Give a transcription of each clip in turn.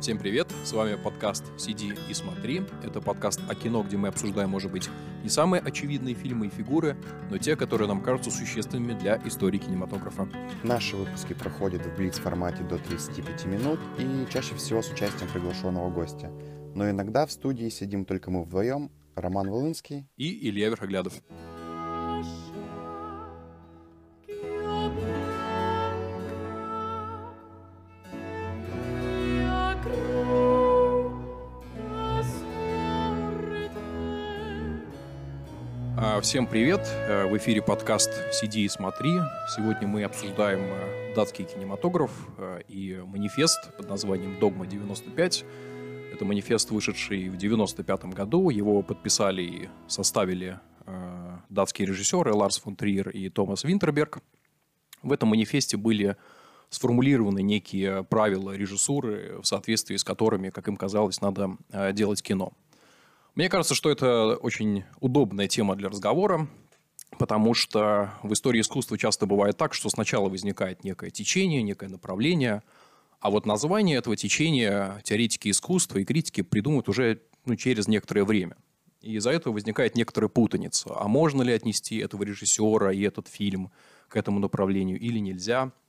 Всем привет, с вами подкаст «Сиди и смотри». Это подкаст о кино, где мы обсуждаем, может быть, не самые очевидные фильмы и фигуры, но те, которые нам кажутся существенными для истории кинематографа. Наши выпуски проходят в блиц-формате до 35 минут и чаще всего с участием приглашенного гостя. Но иногда в студии сидим только мы вдвоем, Роман Волынский и Илья Верхоглядов. Всем привет! Э, в эфире подкаст «Сиди и смотри». Сегодня мы обсуждаем э, датский кинематограф э, и манифест под названием «Догма-95». Это манифест, вышедший в 95 году. Его подписали и составили датские режиссеры Ларс фон Триер и Томас Винтерберг. В этом манифесте были сформулированы некие правила режиссуры, в соответствии с которыми, как им казалось, надо делать кино – мне кажется, что это очень удобная тема для разговора, потому что в истории искусства часто бывает так, что сначала возникает некое течение, некое направление, а вот название этого течения теоретики искусства и критики придумают уже ну, через некоторое время. И из-за этого возникает некоторая путаница. А можно ли отнести этого режиссера и этот фильм к этому направлению или нельзя –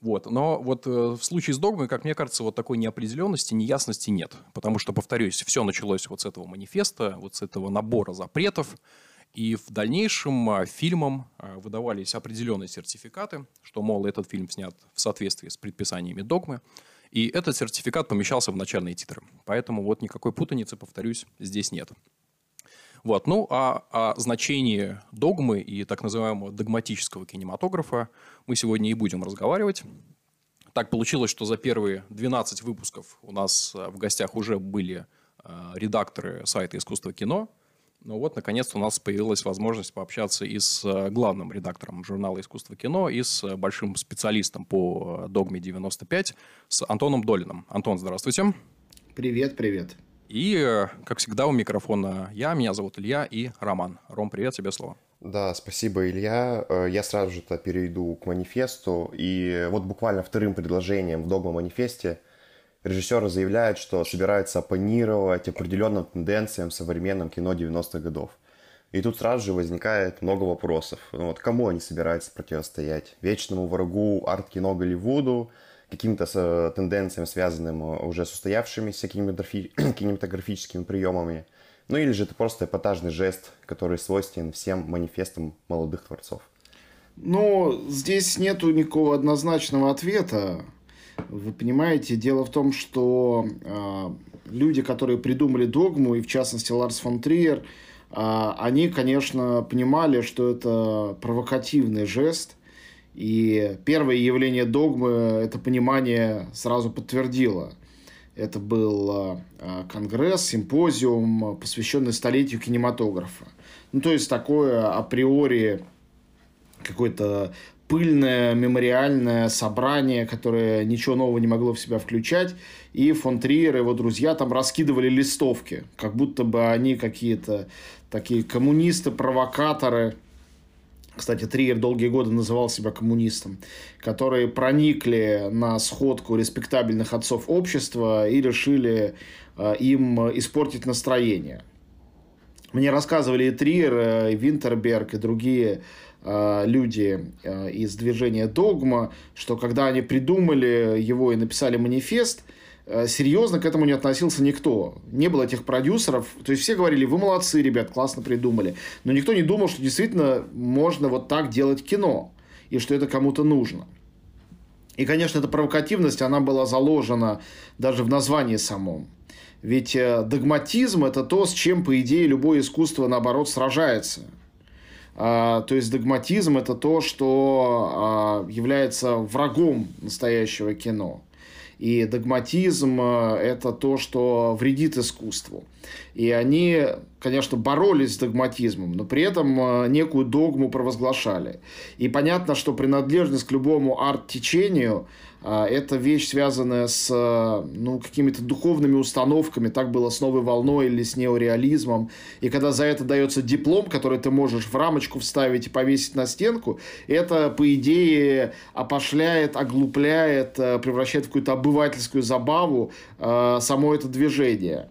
вот. Но вот э, в случае с догмой, как мне кажется, вот такой неопределенности, неясности нет. Потому что, повторюсь, все началось вот с этого манифеста, вот с этого набора запретов. И в дальнейшем э, фильмам э, выдавались определенные сертификаты, что, мол, этот фильм снят в соответствии с предписаниями догмы. И этот сертификат помещался в начальные титры. Поэтому вот никакой путаницы, повторюсь, здесь нет. Вот. Ну, а о значении догмы и так называемого догматического кинематографа мы сегодня и будем разговаривать. Так получилось, что за первые 12 выпусков у нас э, в гостях уже были э, редакторы сайта «Искусство кино». Ну вот, наконец-то у нас появилась возможность пообщаться и с э, главным редактором журнала «Искусство кино», и с большим специалистом по «Догме 95», с Антоном Долиным. Антон, здравствуйте. Привет, привет. И, э, как всегда, у микрофона я, меня зовут Илья и Роман. Ром, привет, тебе слово. Да, спасибо, Илья. Э, я сразу же перейду к манифесту. И вот буквально вторым предложением в догма-манифесте режиссеры заявляют, что собираются оппонировать определенным тенденциям в современном кино 90-х годов. И тут сразу же возникает много вопросов. Ну, вот кому они собираются противостоять? Вечному врагу арт-кино Голливуду – каким-то э, тенденциям, связанным э, уже с устоявшимися кинематографическими приемами. Ну или же это просто эпатажный жест, который свойственен всем манифестам молодых творцов. Ну, здесь нету никакого однозначного ответа. Вы понимаете, дело в том, что э, люди, которые придумали догму, и в частности Ларс фон Триер, э, они, конечно, понимали, что это провокативный жест, и первое явление догмы это понимание сразу подтвердило. Это был а, а, конгресс, симпозиум, посвященный столетию кинематографа. Ну, то есть такое априори какое-то пыльное мемориальное собрание, которое ничего нового не могло в себя включать. И фон Триер и его друзья там раскидывали листовки, как будто бы они какие-то такие коммунисты-провокаторы, кстати, Триер долгие годы называл себя коммунистом, которые проникли на сходку респектабельных отцов общества и решили э, им испортить настроение. Мне рассказывали и Триер, э, и Винтерберг, и другие э, люди из движения «Догма», что когда они придумали его и написали манифест – серьезно к этому не относился никто. Не было этих продюсеров. То есть все говорили, вы молодцы, ребят, классно придумали. Но никто не думал, что действительно можно вот так делать кино. И что это кому-то нужно. И, конечно, эта провокативность, она была заложена даже в названии самом. Ведь э, догматизм – это то, с чем, по идее, любое искусство, наоборот, сражается. А, то есть догматизм – это то, что а, является врагом настоящего кино. И догматизм э, – это то, что вредит искусству. И они, конечно, боролись с догматизмом, но при этом э, некую догму провозглашали. И понятно, что принадлежность к любому арт-течению это вещь, связанная с ну, какими-то духовными установками. Так было с новой волной или с неореализмом. И когда за это дается диплом, который ты можешь в рамочку вставить и повесить на стенку, это, по идее, опошляет, оглупляет, э, превращает в какую-то обывательскую забаву э, само это движение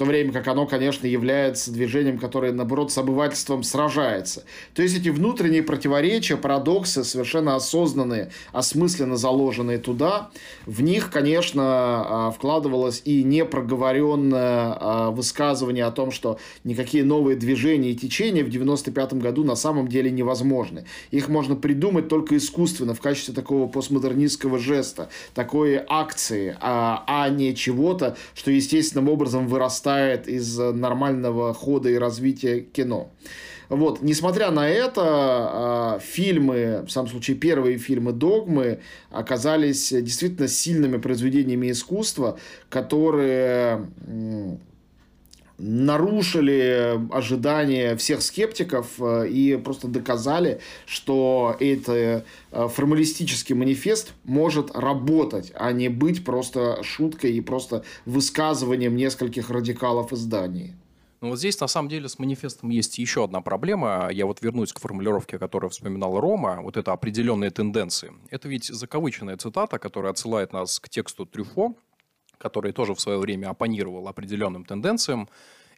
то время как оно, конечно, является движением, которое, наоборот, с обывательством сражается. То есть эти внутренние противоречия, парадоксы, совершенно осознанные, осмысленно заложенные туда, в них, конечно, а, вкладывалось и непроговоренное а, высказывание о том, что никакие новые движения и течения в 95 году на самом деле невозможны. Их можно придумать только искусственно, в качестве такого постмодернистского жеста, такой акции, а, а не чего-то, что естественным образом вырастает вырастает из нормального хода и развития кино. Вот, несмотря на это, а, фильмы, в самом случае первые фильмы «Догмы» оказались действительно сильными произведениями искусства, которые нарушили ожидания всех скептиков э, и просто доказали, что это э, формалистический манифест может работать, а не быть просто шуткой и просто высказыванием нескольких радикалов изданий. Ну вот здесь на самом деле с манифестом есть еще одна проблема. Я вот вернусь к формулировке, которую вспоминал Рома. Вот это определенные тенденции. Это ведь закавыченная цитата, которая отсылает нас к тексту Трюфо, который тоже в свое время оппонировал определенным тенденциям.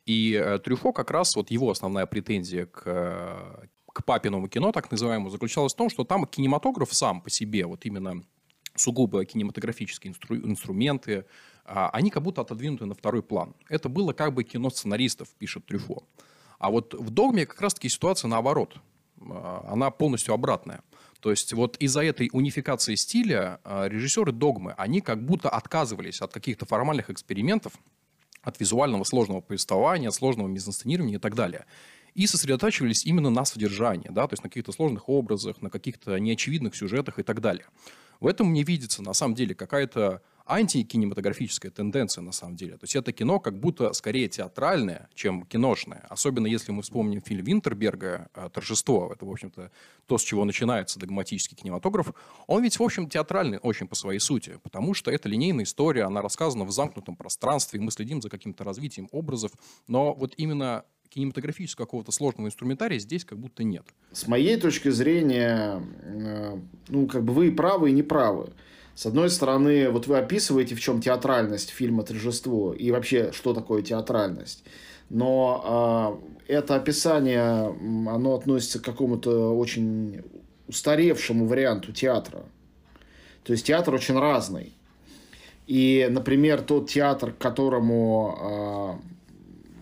И э, Трюфо как раз, вот его основная претензия к, э, к папиному кино, так называемому, заключалась в том, что там кинематограф сам по себе, вот именно сугубо кинематографические инстру- инструменты, а, они как будто отодвинуты на второй план. Это было как бы кино сценаристов, пишет Трюфо. А вот в «Догме» как раз-таки ситуация наоборот. А, она полностью обратная. То есть вот из-за этой унификации стиля а, режиссеры «Догмы», они как будто отказывались от каких-то формальных экспериментов, от визуального сложного повествования, сложного мизансценирования и так далее. И сосредотачивались именно на содержании, да, то есть на каких-то сложных образах, на каких-то неочевидных сюжетах и так далее. В этом мне видится, на самом деле, какая-то антикинематографическая тенденция, на самом деле. То есть это кино как будто скорее театральное, чем киношное. Особенно если мы вспомним фильм Винтерберга э, «Торжество». Это, в общем-то, то, с чего начинается догматический кинематограф. Он ведь, в общем, театральный очень по своей сути, потому что это линейная история, она рассказана в замкнутом пространстве, мы следим за каким-то развитием образов, но вот именно кинематографического какого-то сложного инструментария здесь как будто нет. С моей точки зрения, э, ну, как бы вы и правы, и не правы. С одной стороны, вот вы описываете, в чем театральность фильма «Торжество» и вообще, что такое театральность. Но э, это описание, оно относится к какому-то очень устаревшему варианту театра. То есть театр очень разный. И, например, тот театр, к которому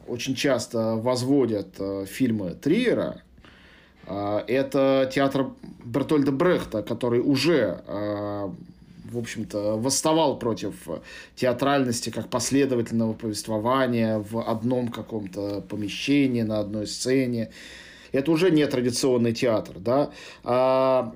э, очень часто возводят э, фильмы Триера, э, это театр Бертольда Брехта, который уже э, в общем-то, восставал против театральности как последовательного повествования в одном каком-то помещении, на одной сцене. Это уже не традиционный театр, да. А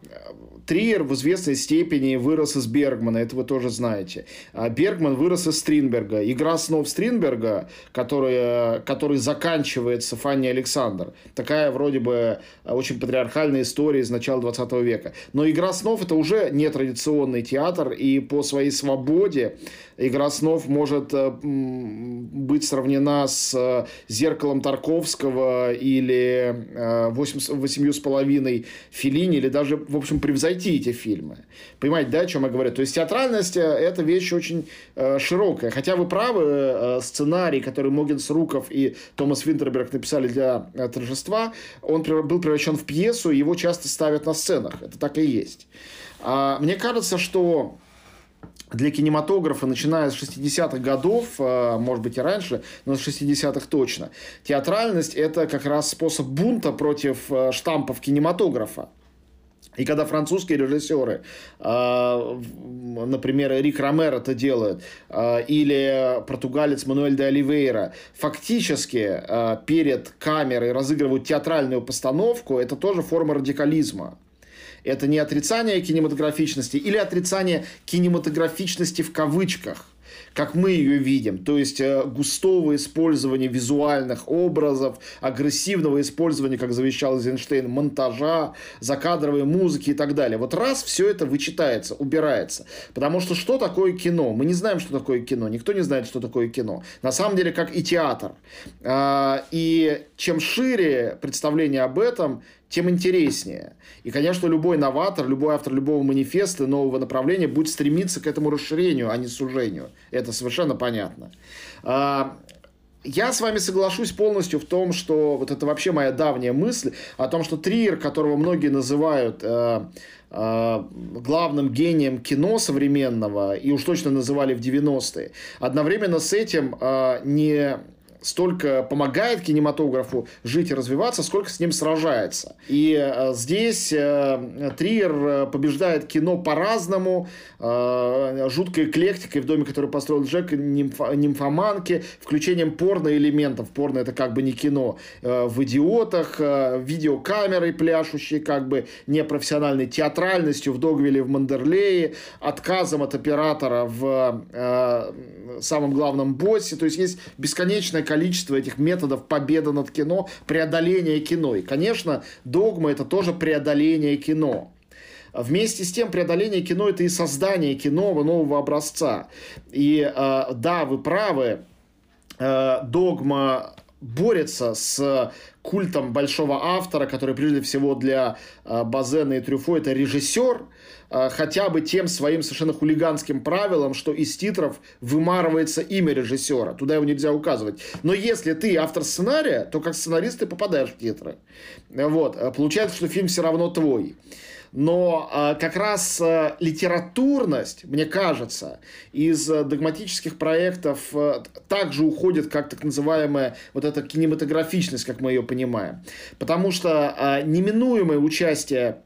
Триер в известной степени вырос из Бергмана, это вы тоже знаете. А Бергман вырос из Стринберга. Игра снов Стринберга, которая, который заканчивается Фанни Александр. Такая вроде бы очень патриархальная история из начала 20 века. Но Игра снов это уже не традиционный театр, и по своей свободе Игра снов может э, быть сравнена с э, «Зеркалом Тарковского» или э, «Восемью с половиной» Филини, или даже, в общем, превзойти эти фильмы. Понимаете, да, о чем я говорю? То есть театральность – это вещь очень широкая. Хотя вы правы, сценарий, который Могинс Руков и Томас Винтерберг написали для торжества, он был превращен в пьесу, его часто ставят на сценах. Это так и есть. А, мне кажется, что для кинематографа, начиная с 60-х годов, э, может быть и раньше, но с 60-х точно, театральность – это как раз способ бунта против э, штампов кинематографа. И когда французские режиссеры, э, например, Рик Ромер это делает, или португалец Мануэль де Оливейра, фактически перед камерой разыгрывают театральную постановку, это тоже форма радикализма. Это не отрицание кинематографичности или отрицание кинематографичности в кавычках. как мы ее видим, то есть э, густого использования визуальных образов, агрессивного использования, как завещал Эйзенштейн, монтажа, закадровой музыки и так далее. Вот раз все это вычитается, убирается. Потому что что такое кино? Мы не знаем, что такое кино. Никто не знает, что такое кино. На самом деле, как и театр. А, и чем шире представление об этом, тем интереснее. И, конечно, любой новатор, любой автор любого манифеста, нового направления будет стремиться к этому расширению, а не сужению. Это совершенно понятно. А, я с вами соглашусь полностью в том, что вот это вообще моя давняя мысль о том, что Триер, которого многие называют э, э, главным гением кино современного, и уж точно называли в 90-е, одновременно с этим э, не столько помогает кинематографу жить и развиваться, сколько с ним сражается. И э, здесь э, Триер э, побеждает кино по-разному, э, жуткой эклектикой в доме, который построил Джек, нимф, нимфоманки, включением порно-элементов. Порно это как бы не кино. В «Идиотах», видеокамерой пляшущей, как бы непрофессиональной театральностью в Догвилле, в Мандерлее, отказом от оператора в самом главном боссе. То есть есть бесконечное количество этих методов победы над кино, преодоления кино. И, конечно, догма это тоже преодоление кино. Вместе с тем преодоление кино это и создание кино нового образца. И э, да, вы правы, э, догма борется с культом большого автора, который прежде всего для э, Базена и Трюфо это режиссер, хотя бы тем своим совершенно хулиганским правилом, что из титров вымарывается имя режиссера, туда его нельзя указывать. Но если ты автор сценария, то как сценарист ты попадаешь в титры. Вот. Э, получается, что фильм все равно твой. Но э, как раз э, литературность, мне кажется, из э, догматических проектов э, также уходит, как так называемая вот эта кинематографичность, как мы ее понимаем. Потому что э, неминуемое участие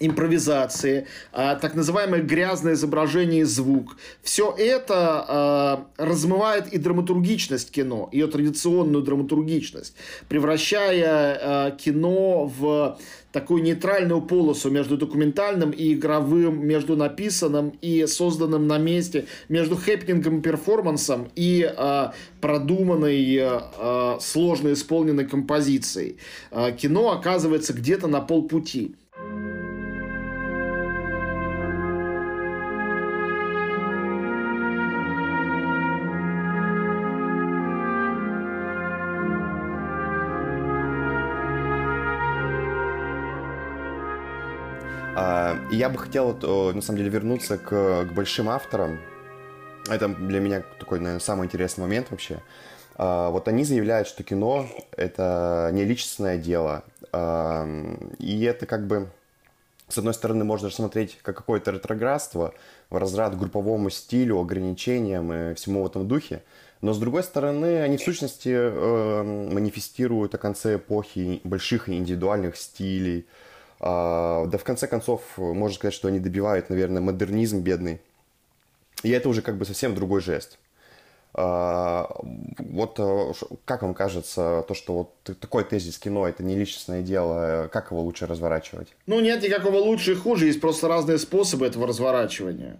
импровизации, а, так называемое грязное изображение и звук. Все это а, размывает и драматургичность кино, ее традиционную драматургичность, превращая а, кино в такую нейтральную полосу между документальным и игровым, между написанным и созданным на месте, между хэппинингом и перформансом и э, продуманной, э, сложно исполненной композицией. Э, кино оказывается где-то на полпути. И я бы хотел, на самом деле, вернуться к, к большим авторам. Это для меня такой, наверное, самый интересный момент вообще. А, вот они заявляют, что кино — это не личностное дело. А, и это как бы, с одной стороны, можно рассмотреть как какое-то ретроградство в разряд групповому стилю, ограничениям и всему в этом духе. Но с другой стороны, они в сущности э, манифестируют о конце эпохи больших индивидуальных стилей, да в конце концов, можно сказать, что они добивают, наверное, модернизм бедный. И это уже как бы совсем другой жест. А, вот э, как вам кажется, то, что вот такой тезис кино это не личностное дело, как его лучше разворачивать? Ну, нет никакого лучше и хуже, есть просто разные способы этого разворачивания.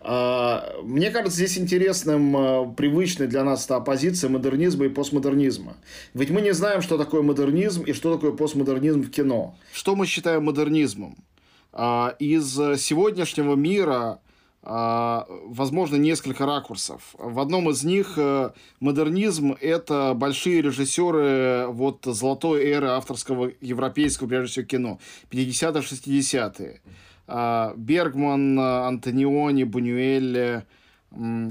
А, мне кажется, здесь интересным а, привычной для нас эта оппозиция модернизма и постмодернизма. Ведь мы не знаем, что такое модернизм и что такое постмодернизм в кино. Что мы считаем модернизмом? А, из сегодняшнего мира возможно несколько ракурсов. В одном из них э, модернизм – это большие режиссеры вот золотой эры авторского европейского, прежде всего, кино. 50-е, 60-е. А, Бергман, Антониони, Бунюэль,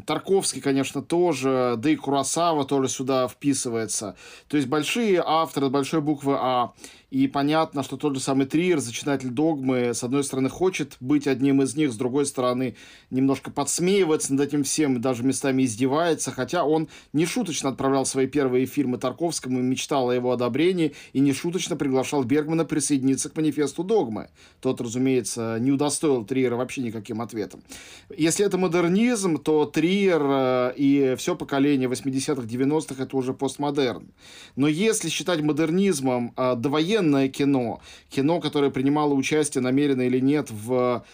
Тарковский, конечно, тоже, да и Курасава тоже сюда вписывается. То есть большие авторы, большой буквы А. И понятно, что тот же самый Триер, зачинатель догмы, с одной стороны, хочет быть одним из них, с другой стороны, немножко подсмеивается над этим всем, даже местами издевается, хотя он не шуточно отправлял свои первые фильмы Тарковскому мечтал о его одобрении, и не шуточно приглашал Бергмана присоединиться к манифесту догмы. Тот, разумеется, не удостоил Триера вообще никаким ответом. Если это модернизм, то Триер э, и все поколение 80-х, 90-х это уже постмодерн. Но если считать модернизмом э, довоенное кино, кино, которое принимало участие намеренно или нет в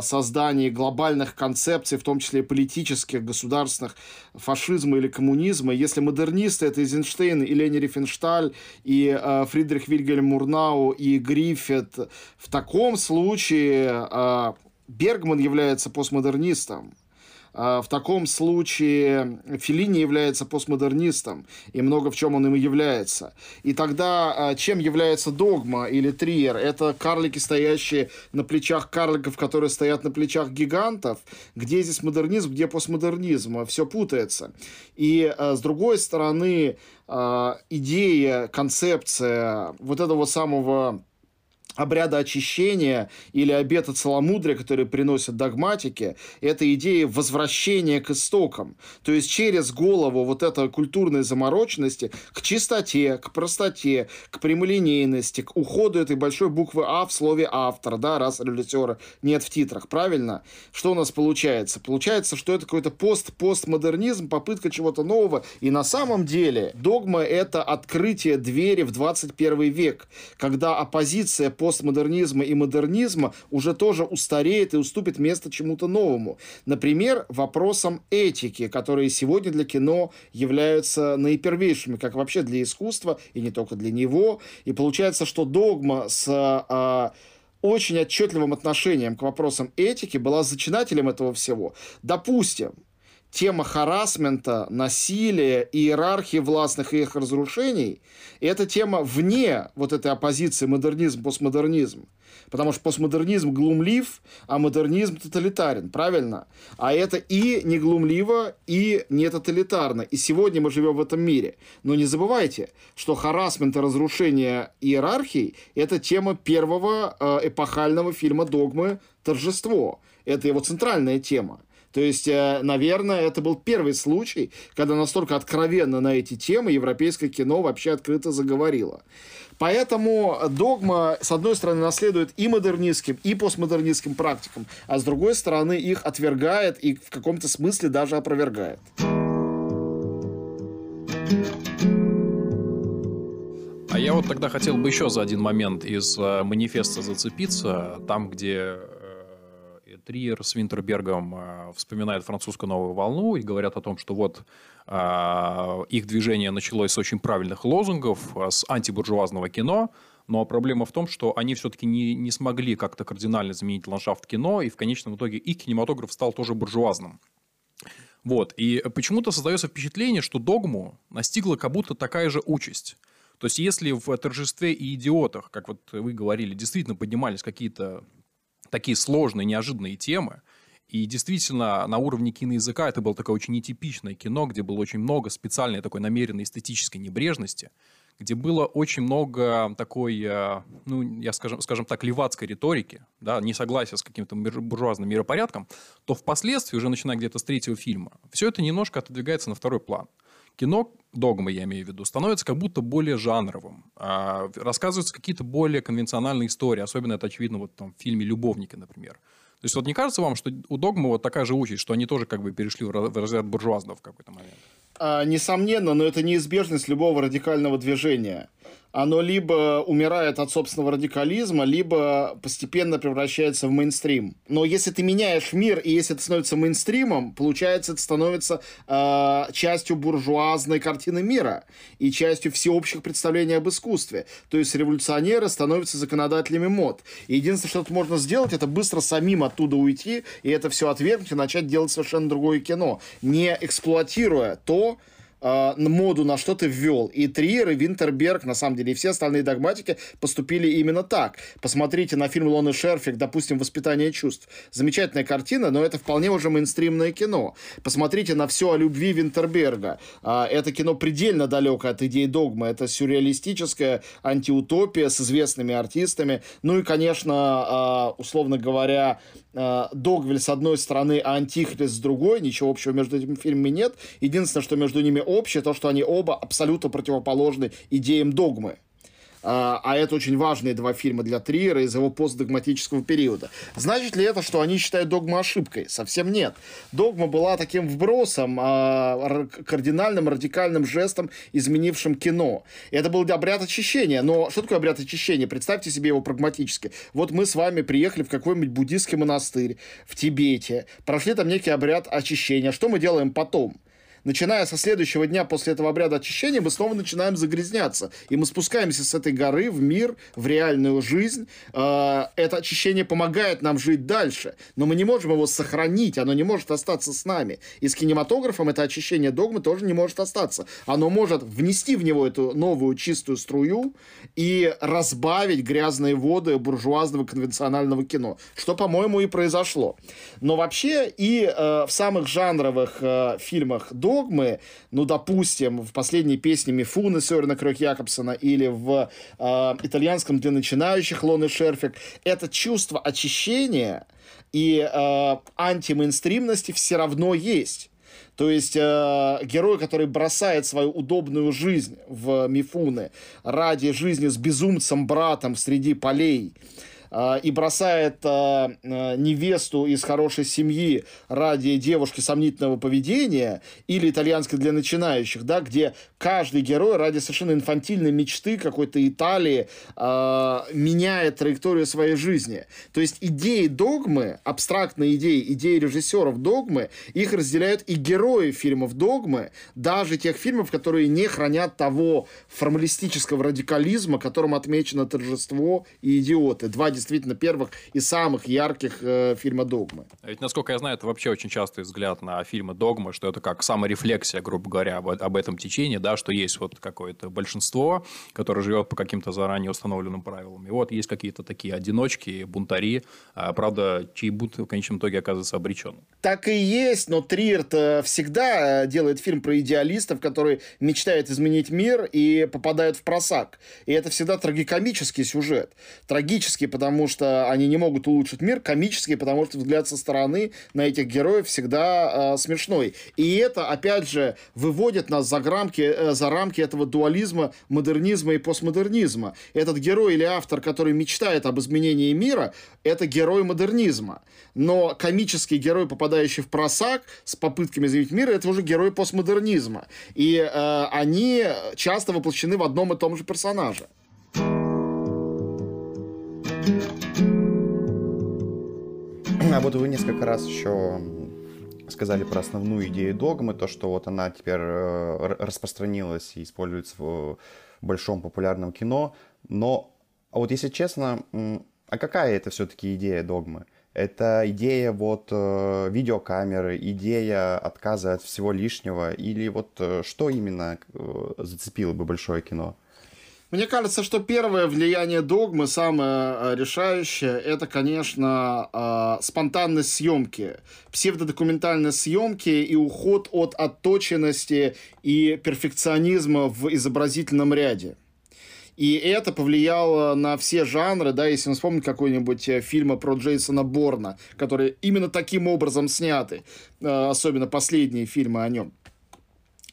создании глобальных концепций, в том числе политических, государственных, фашизма или коммунизма. Если модернисты — это Эйзенштейн и Лени Рифеншталь, и э, Фридрих Вильгельм Мурнау, и Гриффит, в таком случае э, Бергман является постмодернистом. А, в таком случае Филини является постмодернистом, и много в чем он им является. И тогда а, чем является догма или триер? Это карлики, стоящие на плечах карликов, которые стоят на плечах гигантов. Где здесь модернизм, где постмодернизм? Все путается. И а, с другой стороны, идея, концепция вот этого самого обряда очищения или обета целомудрия, который приносят догматики, это идея возвращения к истокам. То есть через голову вот этой культурной замороченности к чистоте, к простоте, к прямолинейности, к уходу этой большой буквы А в слове автора, да, раз режиссера нет в титрах, правильно? Что у нас получается? Получается, что это какой-то пост-постмодернизм, попытка чего-то нового, и на самом деле догма это открытие двери в 21 век, когда оппозиция по постмодернизма и модернизма уже тоже устареет и уступит место чему-то новому. Например, вопросам этики, которые сегодня для кино являются наипервейшими, как вообще для искусства, и не только для него. И получается, что догма с а, очень отчетливым отношением к вопросам этики была зачинателем этого всего. Допустим, тема харасмента, насилия, иерархии властных и их разрушений, это тема вне вот этой оппозиции модернизм-постмодернизм. Потому что постмодернизм глумлив, а модернизм тоталитарен, правильно? А это и не глумливо, и не тоталитарно. И сегодня мы живем в этом мире. Но не забывайте, что харасмент и разрушение иерархий – это тема первого э, эпохального фильма «Догмы. Торжество». Это его центральная тема. То есть, э, наверное, это был первый случай, когда настолько откровенно на эти темы европейское кино вообще открыто заговорило. Поэтому догма, с одной стороны, наследует и модернистским, и постмодернистским практикам, а с другой стороны, их отвергает и в каком-то смысле даже опровергает. А я вот тогда хотел бы еще за один момент из э, манифеста зацепиться, там, где Триер с Винтербергом э, вспоминают французскую новую волну и говорят о том, что вот э, их движение началось с очень правильных лозунгов, э, с антибуржуазного кино, но проблема в том, что они все-таки не, не смогли как-то кардинально заменить ландшафт кино, и в конечном итоге их кинематограф стал тоже буржуазным. Вот. И почему-то создается впечатление, что догму настигла как будто такая же участь. То есть, если в торжестве и идиотах, как вот вы говорили, действительно поднимались какие-то такие сложные, неожиданные темы. И действительно, на уровне киноязыка это было такое очень нетипичное кино, где было очень много специальной такой намеренной эстетической небрежности, где было очень много такой, э, ну, я скажем, скажем так, левацкой риторики, да, несогласия с каким-то буржуазным миропорядком, то впоследствии, уже начиная где-то с третьего фильма, все это немножко отодвигается на второй план. Кино, догма я имею в виду, становится как будто более жанровым. А, рассказываются какие-то более конвенциональные истории. Особенно это очевидно вот там, в фильме «Любовники», например. То есть вот не кажется вам, что у догмы вот такая же участь, что они тоже как бы перешли в разряд буржуазного в какой-то момент? А, несомненно, но это неизбежность любого радикального движения оно либо умирает от собственного радикализма, либо постепенно превращается в мейнстрим. Но если ты меняешь мир, и если это становится мейнстримом, получается, это становится э, частью буржуазной картины мира и частью всеобщих представлений об искусстве. То есть революционеры становятся законодателями мод. И единственное, что тут можно сделать, это быстро самим оттуда уйти, и это все отвергнуть и начать делать совершенно другое кино, не эксплуатируя то, э, моду на что ты ввел. И Триер, и Винтерберг, на самом деле, и все остальные догматики поступили именно так. Посмотрите на фильм Лоны Шерфик, допустим, «Воспитание чувств». Замечательная картина, но это вполне уже мейнстримное кино. Посмотрите на все о любви Винтерберга. Э, это кино предельно далеко от идеи догмы. Это сюрреалистическая антиутопия с известными артистами. Ну и, конечно, э, условно говоря, э, Догвиль с одной стороны, а Антихрист с другой. Ничего общего между этими фильмами нет. Единственное, что между ними общее, то, что они оба абсолютно противоположны идеям догмы. а, а это очень важные два фильма для Триера из его постдогматического периода. Значит ли это, что они считают догму ошибкой? Совсем нет. Догма была таким вбросом, а, кардинальным, радикальным жестом, изменившим кино. И это был обряд очищения. Но что такое обряд очищения? Представьте себе его прагматически. Вот мы с вами приехали в какой-нибудь буддийский монастырь в Тибете, прошли там некий обряд очищения. Что мы делаем потом? Начиная со следующего дня после этого обряда очищения, мы снова начинаем загрязняться. И мы спускаемся с этой горы в мир, в реальную жизнь. А, это очищение помогает нам жить дальше. Но мы не можем его сохранить, оно не может остаться с нами. И с кинематографом это очищение догмы тоже не может остаться. Оно может внести в него эту новую чистую струю и разбавить грязные воды буржуазного конвенционального кино. Что, по-моему, и произошло. Но вообще и э, в самых жанровых э, фильмах до догмы, ну, допустим, в последней песне Мифуны Сёрена Крёк Якобсона или в э, итальянском для начинающих Лоны Шерфик, это чувство очищения и э, антимейнстримности все равно есть. То есть э, герой, который бросает свою удобную жизнь в Мифуны ради жизни с безумцем-братом среди полей, и бросает а, а, невесту из хорошей семьи ради девушки сомнительного поведения, или итальянской для начинающих, да, где каждый герой ради совершенно инфантильной мечты какой-то Италии меняет траекторию своей жизни. То есть идеи догмы, абстрактные идеи, идеи режиссеров догмы, их разделяют и герои фильмов догмы, даже тех фильмов, которые не хранят того формалистического радикализма, которым отмечено торжество и идиоты. Два действительно первых и самых ярких э, фильма «Догмы». А ведь, насколько я знаю, это вообще очень частый взгляд на фильмы «Догмы», что это как саморефлексия, грубо говоря, об, об этом течении, да, что есть вот какое-то большинство, которое живет по каким-то заранее установленным правилам. И вот есть какие-то такие одиночки, бунтари, а, правда, чей бунт в конечном итоге оказывается обречен. Так и есть, но Триер всегда э, делает фильм про идеалистов, которые мечтают изменить мир и попадают в просак. И это всегда трагикомический сюжет. Трагический, потому потому что они не могут улучшить мир, комические, потому что взгляд со стороны на этих героев всегда э, смешной. И это, опять же, выводит нас за рамки, э, за рамки этого дуализма, модернизма и постмодернизма. Этот герой или автор, который мечтает об изменении мира, это герой модернизма. Но комический герой, попадающий в просак с попытками изменить мир, это уже герой постмодернизма. И э, они часто воплощены в одном и том же персонаже. А вот вы несколько раз еще сказали про основную идею догмы, то, что вот она теперь э, распространилась и используется в большом популярном кино. Но, а вот если честно, а какая это все-таки идея догмы? Это идея вот э, видеокамеры, идея отказа от всего лишнего, или вот э, что именно зацепило бы большое кино? Мне кажется, что первое влияние догмы, самое э, решающее, это, конечно, э, спонтанность съемки, псевдодокументальность съемки и уход от отточенности и перфекционизма в изобразительном ряде. И это повлияло на все жанры, да, если мы вспомним какой-нибудь э, фильм про Джейсона Борна, которые именно таким образом сняты, особенно последние фильмы о нем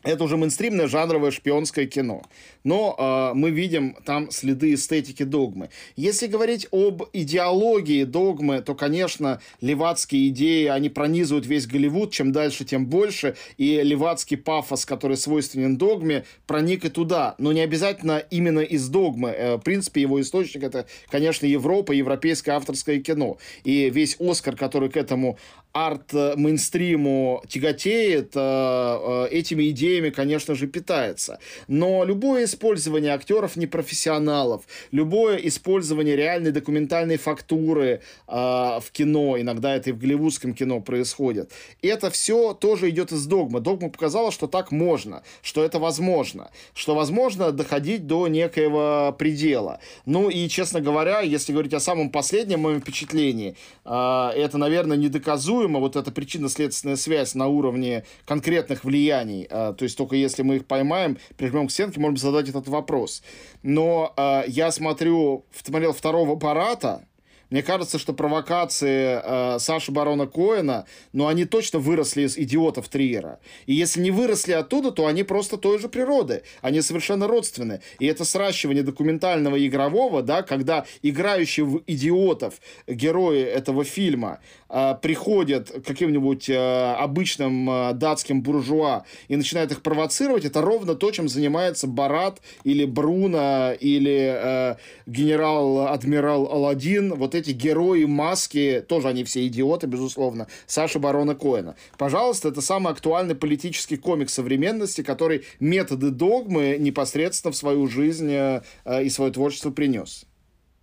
это уже мейнстримное жанровое шпионское кино. Но э, мы видим там следы эстетики догмы. Если говорить об идеологии догмы, то, конечно, левацкие идеи, они пронизывают весь Голливуд. Чем дальше, тем больше. И левацкий пафос, который свойственен догме, проник и туда. Но не обязательно именно из догмы. Э, в принципе, его источник это, конечно, Европа, европейское авторское кино. И весь Оскар, который к этому арт-мейнстриму тяготеет, э, э, этими идеями, конечно же, питается. Но любое использование актеров непрофессионалов, любое использование реальной документальной фактуры э, в кино, иногда это и в голливудском кино происходит, это все тоже идет из догмы. Догма показала, что так можно, что это возможно, что возможно доходить до некоего предела. Ну и, честно говоря, если говорить о самом последнем моем впечатлении, это, наверное, недоказуемо, предсказуемо вот эта причинно-следственная связь на уровне конкретных влияний. А, то есть только если мы их поймаем, прижмем к стенке, можем задать этот вопрос. Но а, я смотрю, смотрел второго аппарата, Мне кажется, что провокации э, Саши Барона Коэна, ну, они точно выросли из идиотов Триера. И если не выросли оттуда, то они просто той же природы. Они совершенно родственны. И это сращивание документального и игрового, да, когда играющие в идиотов герои этого фильма приходят к каким-нибудь э, обычным э, датским буржуа и начинают их провоцировать, это ровно то, чем занимается Барат или Бруно или генерал-адмирал Аладдин. Вот эти герои маски, тоже они все идиоты, безусловно, Саша Барона Коэна. Пожалуйста, это самый актуальный политический комик современности, который методы догмы непосредственно в свою жизнь и свое творчество принес.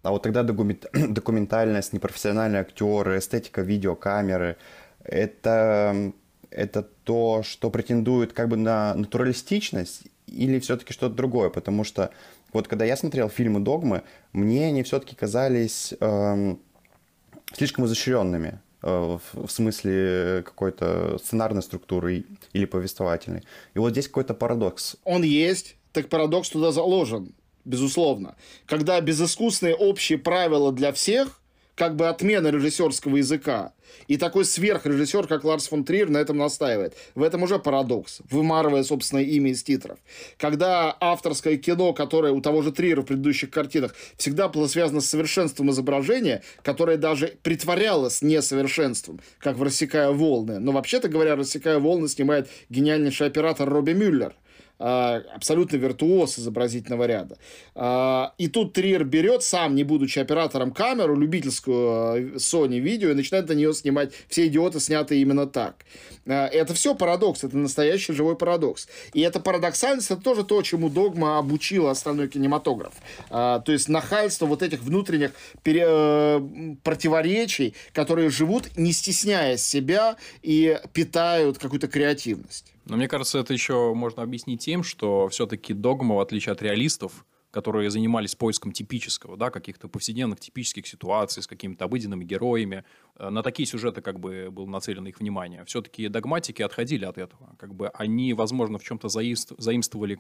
А вот тогда документальность, непрофессиональные актеры, эстетика видеокамеры, это, это то, что претендует как бы на натуралистичность или все-таки что-то другое? Потому что вот когда я смотрел фильмы «Догмы», мне они все-таки казались эм, слишком изощренными э, в, в смысле какой-то сценарной структуры или повествовательной. И вот здесь какой-то парадокс. Он есть, так парадокс туда заложен, безусловно. Когда безыскусные общие правила для всех, как бы отмена режиссерского языка. И такой сверхрежиссер, как Ларс фон Триер, на этом настаивает. В этом уже парадокс, вымарывая собственное имя из титров. Когда авторское кино, которое у того же Триера в предыдущих картинах всегда было связано с совершенством изображения, которое даже притворялось несовершенством, как в «Рассекая волны». Но вообще-то говоря, «Рассекая волны» снимает гениальнейший оператор Робби Мюллер – абсолютно виртуоз изобразительного ряда. А, и тут Триер берет, сам, не будучи оператором, камеру, любительскую а, Sony видео, и начинает на нее снимать все идиоты, снятые именно так. Это все парадокс, это настоящий живой парадокс. И эта парадоксальность, это тоже то, чему Догма обучила остальной кинематограф. То есть нахальство вот этих внутренних пере... Э, противоречий, которые живут, не стесняя себя и питают какую-то креативность. Но мне кажется, это еще можно объяснить тем, что все-таки догма, в отличие от реалистов, которые занимались поиском типического, да, каких-то повседневных типических ситуаций с какими-то обыденными героями. Э, на такие сюжеты как бы было нацелено их внимание. Все-таки догматики отходили от этого. Как бы они, возможно, в чем-то заимствовали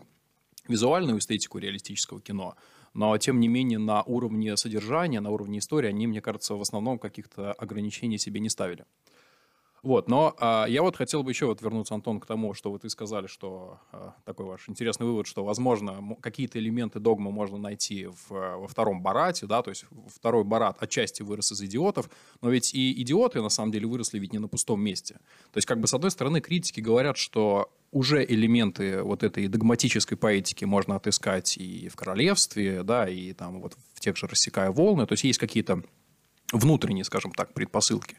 визуальную эстетику реалистического кино, но тем не менее на уровне содержания, на уровне истории они, мне кажется, в основном каких-то ограничений себе не ставили. Вот, но а, я вот хотел бы еще вот вернуться, Антон, к тому, что вот вы сказали, что а, такой ваш интересный вывод, что, возможно, какие-то элементы догмы можно найти в, во втором Барате, да, то есть второй Барат отчасти вырос из идиотов, но ведь и идиоты, на самом деле, выросли ведь не на пустом месте. То есть, как бы, с одной стороны, критики говорят, что уже элементы вот этой догматической поэтики можно отыскать и в королевстве, да, и там вот в тех же «Рассекая волны», то есть есть какие-то внутренние, скажем так, предпосылки.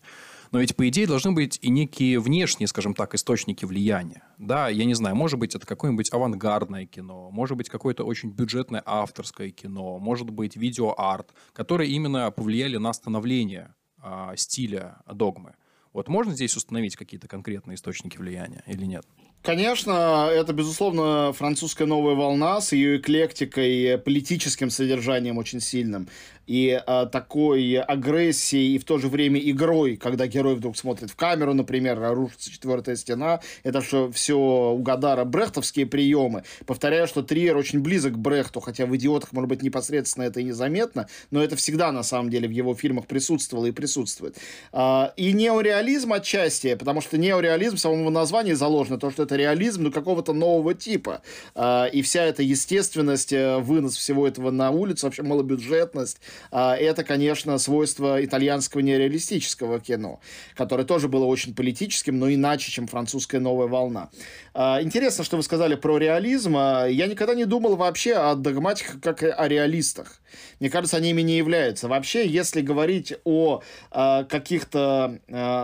Но ведь, по идее, должны быть и некие внешние, скажем так, источники влияния. Да, я не знаю, может быть, это какое-нибудь авангардное кино, может быть, какое-то очень бюджетное авторское кино, может быть, видеоарт, которые именно повлияли на становление а, стиля догмы. Вот можно здесь установить какие-то конкретные источники влияния или нет? Конечно, это, безусловно, французская новая волна с ее эклектикой, политическим содержанием очень сильным и э, такой агрессией и в то же время игрой, когда герой вдруг смотрит в камеру, например, рушится четвертая стена. Это все, все у Гадара брехтовские приемы. Повторяю, что Триер очень близок к Брехту, хотя в «Идиотах», может быть, непосредственно это и незаметно, но это всегда, на самом деле, в его фильмах присутствовало и присутствует. Э, и неореализм отчасти, потому что неореализм в самом названии заложено, то, что это реализм, ну, какого-то нового типа. Э, и вся эта естественность, э, вынос всего этого на улицу, вообще малобюджетность, а, это, конечно, свойство итальянского нереалистического кино, которое тоже было очень политическим, но иначе, чем французская новая волна. А, интересно, что вы сказали про реализм. А, я никогда не думал вообще о догматиках как о реалистах. Мне кажется, они ими не являются. Вообще, если говорить о каких-то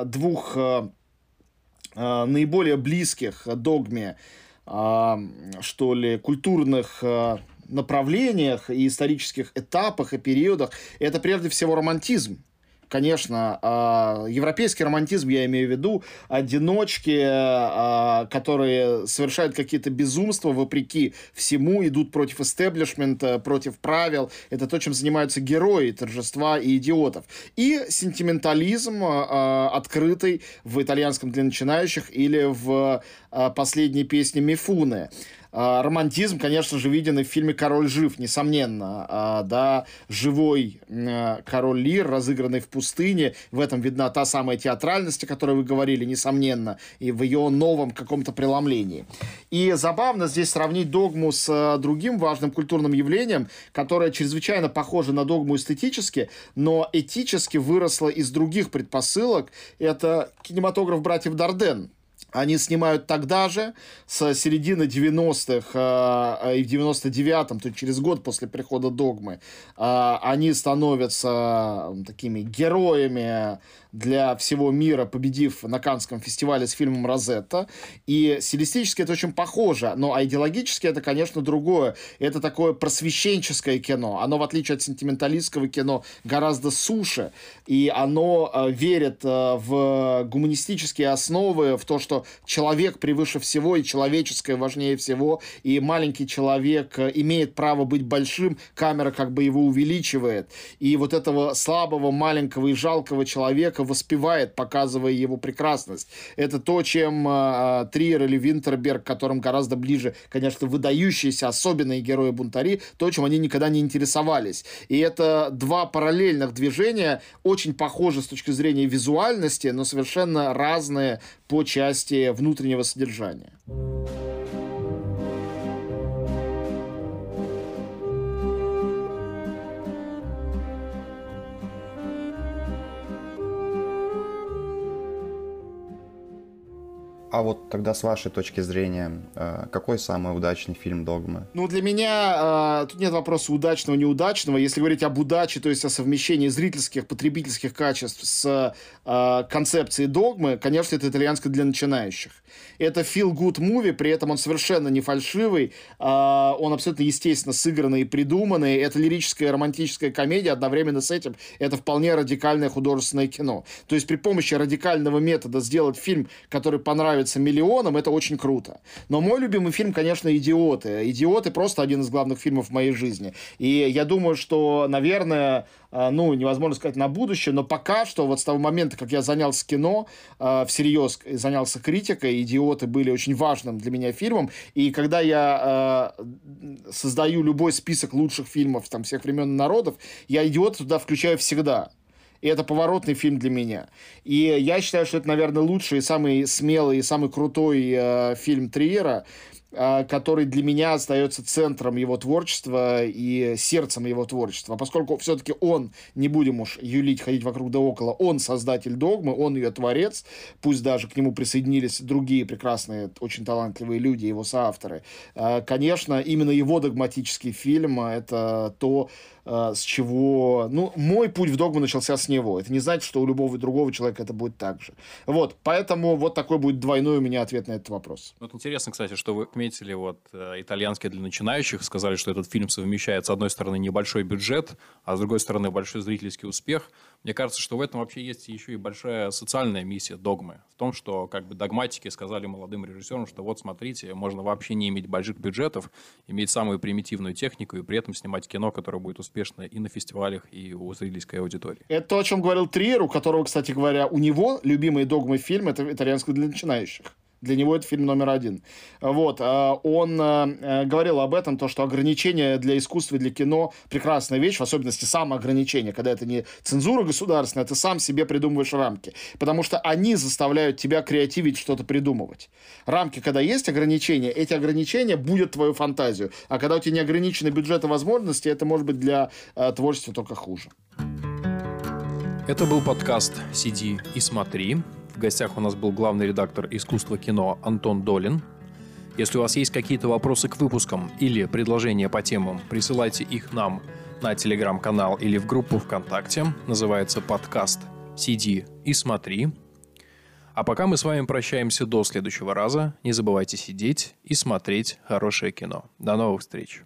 двух наиболее близких догме, что ли, культурных направлениях и исторических этапах и периодах, это прежде всего романтизм конечно, а, европейский романтизм, я имею в виду, одиночки, а, которые совершают какие-то безумства вопреки всему, идут против истеблишмента, против правил. Это то, чем занимаются герои торжества и идиотов. И сентиментализм а, открытый в итальянском для начинающих или в последней песне Мифуны. А, романтизм, конечно же, виден и в фильме «Король жив», несомненно. А, да, живой а, король Лир, разыгранный в пустыне. В этом видна та самая театральность, о которой вы говорили, несомненно, и в ее новом каком-то преломлении. И забавно здесь сравнить догму с а, другим важным культурным явлением, которое чрезвычайно похоже на догму эстетически, но этически выросло из других предпосылок. Это кинематограф братьев Дарден, они снимают тогда же, с середины 90-х э, и в 99-м, то есть через год после прихода «Догмы», э, они становятся такими героями для всего мира, победив на Канском фестивале с фильмом «Розетта». И стилистически это очень похоже, но идеологически это, конечно, другое. Это такое просвещенческое кино. Оно, в отличие от сентименталистского кино, гораздо суше. И оно э, верит э, в гуманистические основы, в то, что человек превыше всего, и человеческое важнее всего, и маленький человек э, имеет право быть большим, камера как бы его увеличивает. И вот этого слабого, маленького и жалкого человека воспевает, показывая его прекрасность. Это то, чем э, Триер или Винтерберг, которым гораздо ближе, конечно, выдающиеся особенные герои-бунтари, то, чем они никогда не интересовались. И это два параллельных движения, очень похожи с точки зрения визуальности, но совершенно разные по части внутреннего содержания. А вот тогда с вашей точки зрения, э, какой самый удачный фильм «Догмы»? Ну, для меня э, тут нет вопроса удачного, неудачного. Если говорить об удаче, то есть о совмещении зрительских, потребительских качеств с э, концепцией «Догмы», конечно, это итальянское для начинающих. Это feel good movie, при этом он совершенно не фальшивый, он абсолютно естественно сыгранный и придуманный. Это лирическая романтическая комедия, одновременно с этим это вполне радикальное художественное кино. То есть при помощи радикального метода сделать фильм, который понравится нравится миллионам, это очень круто. Но мой любимый фильм, конечно, «Идиоты». «Идиоты» просто один из главных фильмов в моей жизни. И я думаю, что, наверное, а, ну, невозможно сказать на будущее, но пока что, вот с того момента, как я занялся кино, э, всерьез занялся критикой, «Идиоты» были очень важным для меня фильмом, и когда я э, создаю любой список лучших фильмов там, всех времен и народов, я «Идиоты» туда включаю всегда. И это поворотный фильм для меня. И я считаю, что это, наверное, лучший, самый смелый и самый крутой э, фильм Триера. А, который для меня остается центром его творчества и сердцем его творчества. Поскольку все-таки он, не будем уж юлить, ходить вокруг да около, он создатель догмы, он ее творец, пусть даже к нему присоединились другие прекрасные, очень талантливые люди, его соавторы. А, конечно, именно его догматический фильм – это то, с чего... Ну, мой путь в догму начался с него. Это не значит, что у любого другого человека это будет так же. Вот, поэтому вот такой будет двойной у меня ответ на этот вопрос. Вот интересно, кстати, что вы отметили вот э, итальянский для начинающих, сказали, что этот фильм совмещает, с одной стороны, небольшой бюджет, а с другой стороны, большой зрительский успех. Мне кажется, что в этом вообще есть еще и большая социальная миссия догмы. В том, что как бы догматики сказали молодым режиссерам, что вот смотрите, можно вообще не иметь больших бюджетов, иметь самую примитивную технику и при этом снимать кино, которое будет успешно и на фестивалях, и у зрительской аудитории. Это то, о чем говорил Триер, у которого, кстати говоря, у него любимые догмы фильм это итальянский для начинающих. Для него это фильм номер один. Вот. А, он э, говорил об этом, то, что ограничения для искусства и для кино – прекрасная вещь, в особенности самоограничение, когда это не цензура государственная, ты сам себе придумываешь рамки. Потому что они заставляют тебя креативить, что-то придумывать. Рамки, когда есть ограничения, эти ограничения будут твою фантазию. А когда у тебя не ограничены бюджеты возможности, это может быть для э, творчества только хуже. Это был подкаст «Сиди и смотри». В гостях у нас был главный редактор искусства кино Антон Долин. Если у вас есть какие-то вопросы к выпускам или предложения по темам, присылайте их нам на телеграм-канал или в группу ВКонтакте. Называется подкаст «Сиди и смотри». А пока мы с вами прощаемся до следующего раза. Не забывайте сидеть и смотреть хорошее кино. До новых встреч!